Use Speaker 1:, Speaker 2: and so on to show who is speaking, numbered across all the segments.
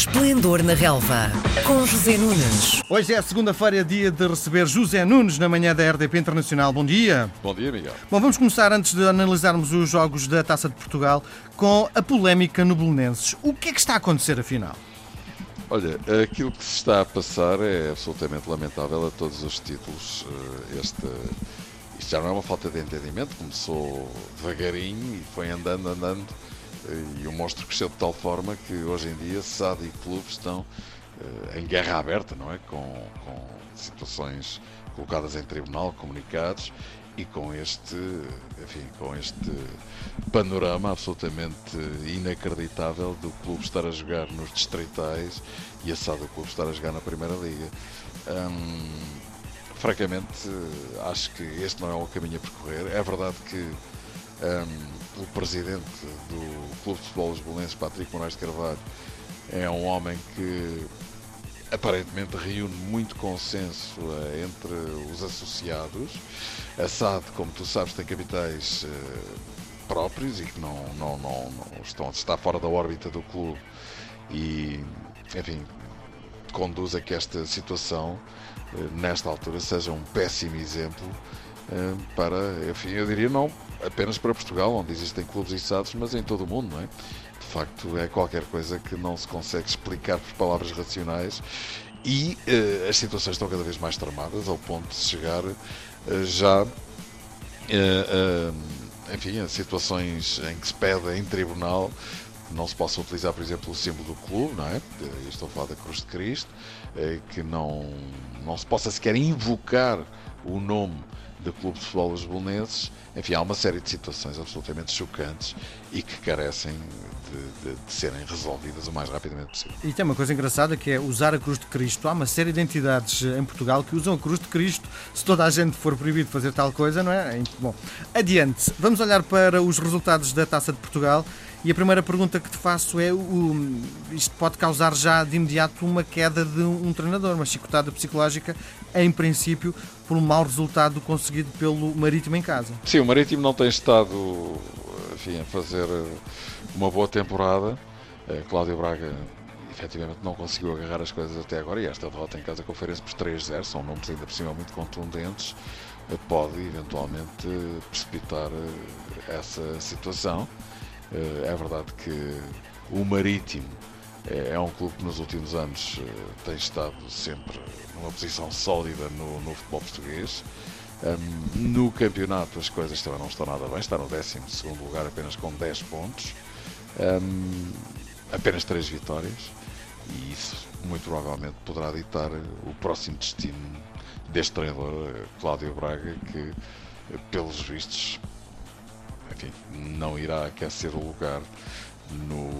Speaker 1: Esplendor na Relva, com José Nunes.
Speaker 2: Hoje é segunda-feira, dia de receber José Nunes na manhã da RDP Internacional. Bom dia.
Speaker 3: Bom dia, Miguel.
Speaker 2: Bom, vamos começar, antes de analisarmos os jogos da Taça de Portugal, com a polémica no Belenenses. O que é que está a acontecer, afinal?
Speaker 3: Olha, aquilo que se está a passar é absolutamente lamentável a todos os títulos. Eh, este, isto já não é uma falta de entendimento, começou devagarinho e foi andando, andando e o monstro cresceu de tal forma que hoje em dia SAD e clubes estão uh, em guerra aberta, não é? Com, com, situações colocadas em tribunal, comunicados e com este, enfim, com este panorama absolutamente inacreditável do clube estar a jogar nos distritais e a SAD do clube estar a jogar na Primeira Liga. Hum, francamente, acho que este não é o caminho a percorrer. É verdade que um, o presidente do Clube de Futebol Lisbolense, Patrick Moraes de Carvalho, é um homem que aparentemente reúne muito consenso uh, entre os associados. A SAD, como tu sabes, tem capitais uh, próprios e que não, não, não, não estão, está fora da órbita do clube e, enfim, conduz a que esta situação, uh, nesta altura, seja um péssimo exemplo para, enfim, eu diria não apenas para Portugal, onde existem clubes içados, mas em todo o mundo, não é? De facto, é qualquer coisa que não se consegue explicar por palavras racionais e uh, as situações estão cada vez mais tramadas, ao ponto de chegar uh, já, enfim, a situações em que se pede em tribunal não se possa utilizar, por exemplo, o símbolo do clube, não é? estou a falar da Cruz de Cristo, que não, não se possa sequer invocar o nome do Clube de Futebol dos Bolonenses. Enfim, há uma série de situações absolutamente chocantes e que carecem de, de, de, serem resolvidas o mais rapidamente possível.
Speaker 2: E tem uma coisa engraçada que é usar a Cruz de Cristo. Há uma série de entidades em Portugal que usam a Cruz de Cristo. Se toda a gente for proibido fazer tal coisa, não é? Bom, adiante. Vamos olhar para os resultados da Taça de Portugal. E a primeira pergunta que te faço é: o, isto pode causar já de imediato uma queda de um treinador, uma chicotada psicológica, em princípio, por um mau resultado conseguido pelo Marítimo em casa?
Speaker 3: Sim, o Marítimo não tem estado enfim, a fazer uma boa temporada. Eh, Cláudio Braga efetivamente não conseguiu agarrar as coisas até agora e esta derrota em casa conferência por 3-0, são nomes ainda por cima muito contundentes, eh, pode eventualmente precipitar eh, essa situação. Eh, é verdade que o Marítimo é, é um clube que nos últimos anos eh, tem estado sempre numa posição sólida no, no futebol português. Um, no campeonato as coisas também não estão nada bem, está no 12 lugar apenas com 10 pontos, um, apenas 3 vitórias, e isso muito provavelmente poderá ditar o próximo destino deste treinador, eh, Cláudio Braga, que pelos vistos enfim, não irá aquecer o lugar no,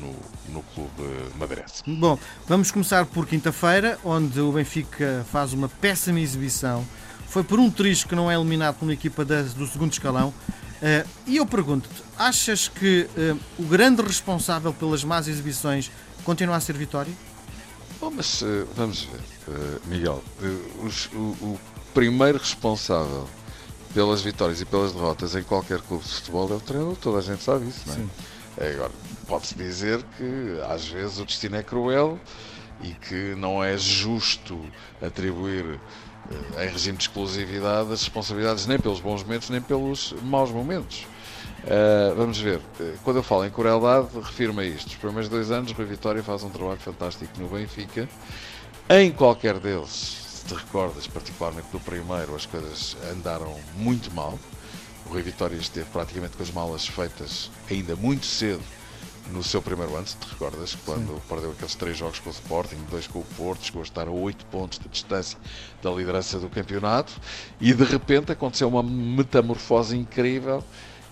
Speaker 3: no, no clube madeirense.
Speaker 2: Bom, vamos começar por quinta-feira, onde o Benfica faz uma péssima exibição. Foi por um triz que não é eliminado por uma equipa da, do segundo escalão. Uh, e eu pergunto-te, achas que uh, o grande responsável pelas más exibições continua a ser Vitória?
Speaker 3: Bom, mas uh, vamos ver, Miguel, os, o, o primeiro responsável pelas vitórias e pelas derrotas em qualquer clube de futebol é o treinador, toda a gente sabe isso, não é? Sim. Agora, pode-se dizer que às vezes o destino é cruel e que não é justo atribuir eh, em regime de exclusividade as responsabilidades nem pelos bons momentos nem pelos maus momentos. Uh, vamos ver, eh, quando eu falo em crueldade, refiro-me a isto. Os primeiros dois anos, Rui Vitória faz um trabalho fantástico no Benfica. Em qualquer deles, te recordas, particularmente do primeiro, as coisas andaram muito mal. O Rui Vitória esteve praticamente com as malas feitas ainda muito cedo no seu primeiro ano, se te recordas, quando Sim. perdeu aqueles três jogos com o Sporting, dois com o Porto, chegou a estar a oito pontos de distância da liderança do campeonato e de repente aconteceu uma metamorfose incrível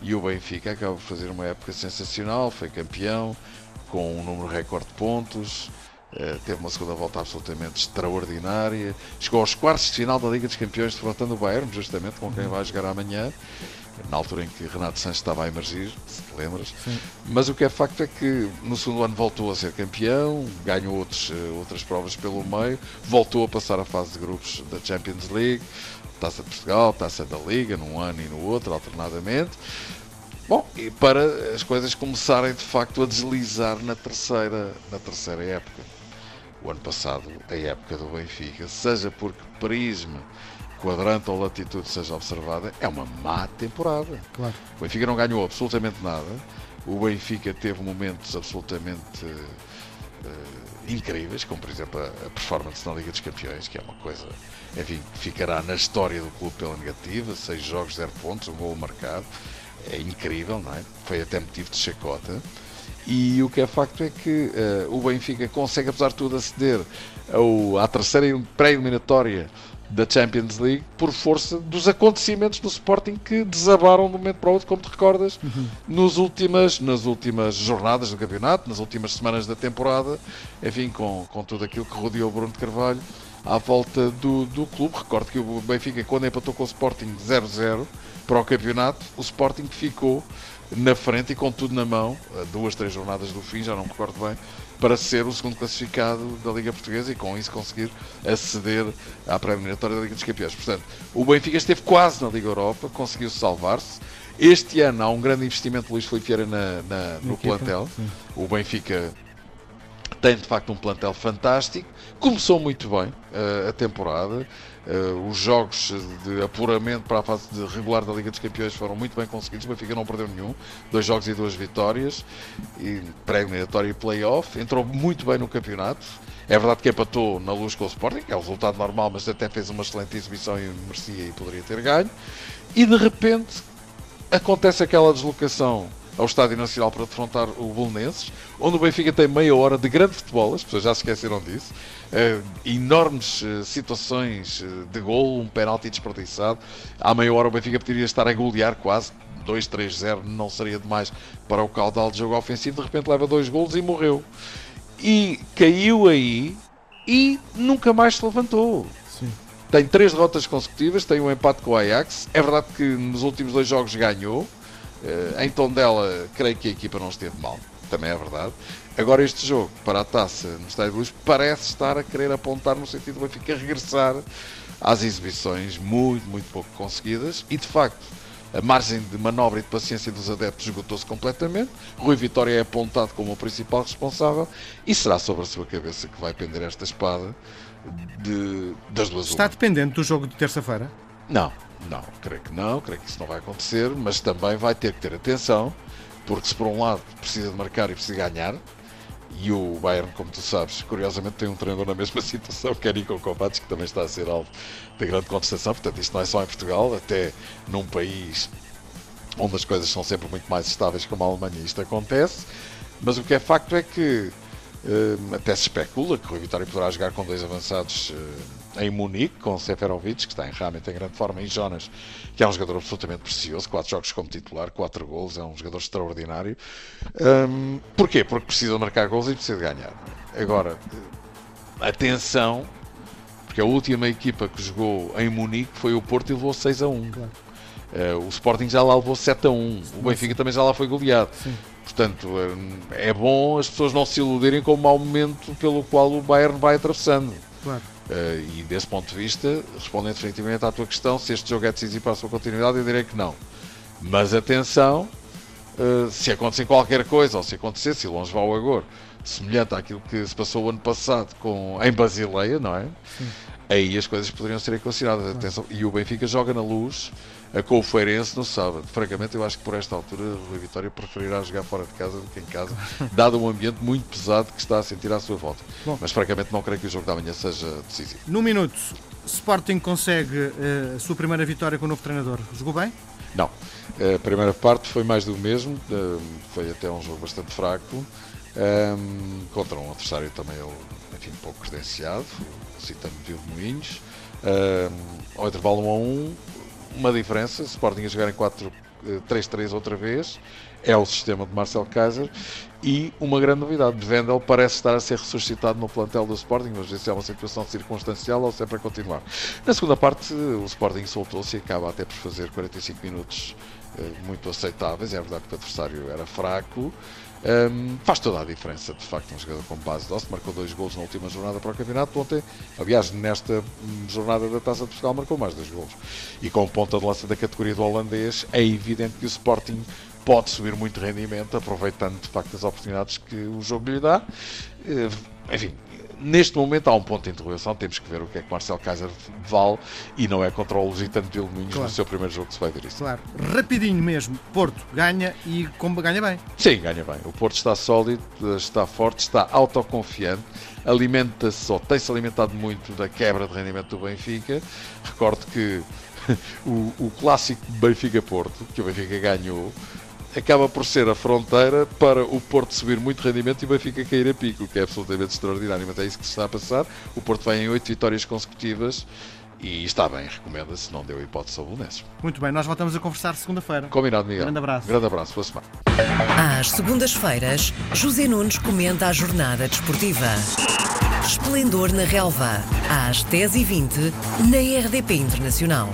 Speaker 3: e o Benfica acaba por fazer uma época sensacional, foi campeão com um número recorde de pontos, Uh, teve uma segunda volta absolutamente extraordinária. Chegou aos quartos de final da Liga dos Campeões, derrotando o Bayern, justamente com quem vai jogar amanhã, na altura em que Renato Sanches estava a emergir, se te lembras. Sim. Mas o que é facto é que no segundo ano voltou a ser campeão, ganhou outros, uh, outras provas pelo meio, voltou a passar a fase de grupos da Champions League, Taça de Portugal, Taça da Liga, num ano e no outro, alternadamente Bom, e para as coisas começarem de facto a deslizar na terceira, na terceira época. O ano passado, a época do Benfica, seja porque prisma, quadrante ou latitude seja observada, é uma má temporada.
Speaker 2: Claro.
Speaker 3: O Benfica não ganhou absolutamente nada. O Benfica teve momentos absolutamente uh, incríveis, como por exemplo a, a, performance na Liga dos Campeões, que é uma coisa, enfim, que ficará na história do clube pela negativa, seis jogos, zero pontos, um gol marcado, é incrível, não é? Foi até motivo de chacota. E o que é facto é que uh, o Benfica consegue, apesar de tudo, aceder ao, à terceira pré-eliminatória da Champions League por força dos acontecimentos do Sporting que desabaram de um momento para o outro, como te recordas, uhum. nos últimas, nas últimas jornadas do campeonato, nas últimas semanas da temporada, enfim, com, com tudo aquilo que rodeou o Bruno de Carvalho à volta do, do clube. Recordo que o Benfica, quando empatou com o Sporting 0-0 para o campeonato, o Sporting ficou na frente e com tudo na mão, duas, três jornadas do fim, já não me recordo bem, para ser o segundo classificado da Liga Portuguesa e com isso conseguir aceder à pré-eliminatória da Liga dos Campeões. Portanto, o Benfica esteve quase na Liga Europa, conseguiu salvar-se. Este ano há um grande investimento de Luís Filipe Vieira na, na, no plantel. O Benfica tem de facto um plantel fantástico. Começou muito bem uh, a temporada. Uh, os jogos de apuramento para a fase de regular da Liga dos Campeões foram muito bem conseguidos. O Benfica não perdeu nenhum. Dois jogos e duas vitórias. E pré-eliminatório e play-off. Entrou muito bem no campeonato. É verdade que empatou na luz com o Sporting, que é o resultado normal, mas até fez uma excelente exibição e merecia e poderia ter ganho. E de repente acontece aquela deslocação ao Estádio Nacional para defrontar o Bolonenses, onde o Benfica tem meia hora de grande futebol, as pessoas já se esqueceram disso. Uh, enormes uh, situações uh, de gol, um penalti desperdiçado. À meia hora o Benfica poderia estar a golear quase 2-3-0, não seria demais para o caudal de jogo ofensivo. De repente leva dois golos e morreu. E caiu aí e nunca mais se levantou.
Speaker 2: Sim.
Speaker 3: Tem três derrotas consecutivas, tem um empate com o Ajax. É verdade que nos últimos dois jogos ganhou. Em tom dela, creio que a equipa não esteve mal também é verdade. Agora, este jogo para a taça no Estádio de Luz parece estar a querer apontar no sentido de Benfica regressar às exibições muito, muito pouco conseguidas e de facto a margem de manobra e de paciência dos adeptos esgotou-se completamente. Rui Vitória é apontado como o principal responsável e será sobre a sua cabeça que vai pender esta espada de, das duas
Speaker 2: Está dependente do jogo de terça-feira?
Speaker 3: Não, não, creio que não, creio que isso não vai acontecer, mas também vai ter que ter atenção porque se por um lado precisa de marcar e precisa ganhar, e o Bayern, como tu sabes, curiosamente tem um treinador na mesma situação, que é Nico Kovacs, que também está a ser alvo de grande contestação, portanto isto não é só em Portugal, até num país onde as coisas são sempre muito mais estáveis como a Alemanha, isto acontece, mas o que é facto é que uh, até se especula que o Vitória poderá jogar com dois avançados uh, em Munique, com Seferovic, que está em, realmente em grande forma, e Jonas, que é um jogador absolutamente precioso, quatro jogos como titular, quatro gols, é um jogador extraordinário. Um, porquê? Porque precisa marcar gols e precisa ganhar. Agora, atenção, porque a última equipa que jogou em Munique foi o Porto e levou 6 a 1. Claro. Uh, o Sporting já lá levou 7 a 1. O Benfica também já lá foi goleado. Sim. Portanto, é bom as pessoas não se iludirem com o mau momento pelo qual o Bayern vai atravessando.
Speaker 2: Claro.
Speaker 3: Uh, e desse ponto de vista, respondendo definitivamente à tua questão, se este jogo é decisivo para a sua continuidade, eu direi que não. Mas atenção, uh, se acontecer qualquer coisa, ou se acontecesse, e longe vá o agora, semelhante àquilo que se passou o ano passado com, em Basileia, não é? Sim. Aí as coisas poderiam ser equacionadas. Atenção, e o Benfica joga na luz com o Feirense no sábado. Francamente, eu acho que por esta altura o Vitória preferirá jogar fora de casa do que em casa, dado um ambiente muito pesado que está a sentir à sua volta. Bom. Mas francamente não creio que o jogo da manhã seja decisivo.
Speaker 2: No minuto, Sporting consegue uh, a sua primeira vitória com o novo treinador. Jogou bem?
Speaker 3: Não. A primeira parte foi mais do mesmo, uh, foi até um jogo bastante fraco, um, ehm, contra um adversário também enfim, pouco credenciado, citando de Moinhos. Ehm, ao intervalo 1 a 1, uma diferença, Sporting a jogar em 4-3-3 eh, outra vez, é o sistema de Marcel Kaiser e uma grande novidade, de Vendel parece estar a ser ressuscitado no plantel do Sporting, mas isso é uma situação circunstancial ou sempre a continuar. Na segunda parte o Sporting soltou-se e acaba até por fazer 45 minutos eh, muito aceitáveis, é verdade que o adversário era fraco, um, faz toda a diferença, de facto, um jogador com base doce, marcou dois gols na última jornada para o campeonato. Ontem, aliás, nesta jornada da Taça de Portugal, marcou mais dois gols. E com ponta de lança da categoria do holandês, é evidente que o Sporting pode subir muito rendimento, aproveitando de facto as oportunidades que o jogo lhe dá. Enfim, neste momento há um ponto de interrogação, temos que ver o que é que Marcel Kaiser vale e não é contra o Lusitano de Ilminhos
Speaker 2: Claro.
Speaker 3: no seu primeiro jogo que se vai ver isso.
Speaker 2: Claro, rapidinho mesmo. Porto ganha e como ganha bem.
Speaker 3: Sim, ganha bem. O Porto está sólido, está forte, está autoconfiante, alimenta-se ou tem-se alimentado muito da quebra de rendimento do Benfica. Recordo que o, o clássico Benfica-Porto, que o Benfica ganhou, acaba por ser a fronteira para o Porto subir muito rendimento e o Benfica cair a pico, o que é absolutamente extraordinário. Mas é isso que se está a passar. O Porto vai em oito vitórias consecutivas e está bem, recomenda-se, não deu hipótese ao Belenenses.
Speaker 2: Muito bem, nós voltamos a conversar segunda-feira.
Speaker 3: Combinado, Miguel.
Speaker 2: Grande abraço.
Speaker 3: Grande abraço, boa semana.
Speaker 1: Às segundas-feiras, José Nunes comenta a jornada desportiva. Esplendor na Relva, às 10h20, na RDP Internacional.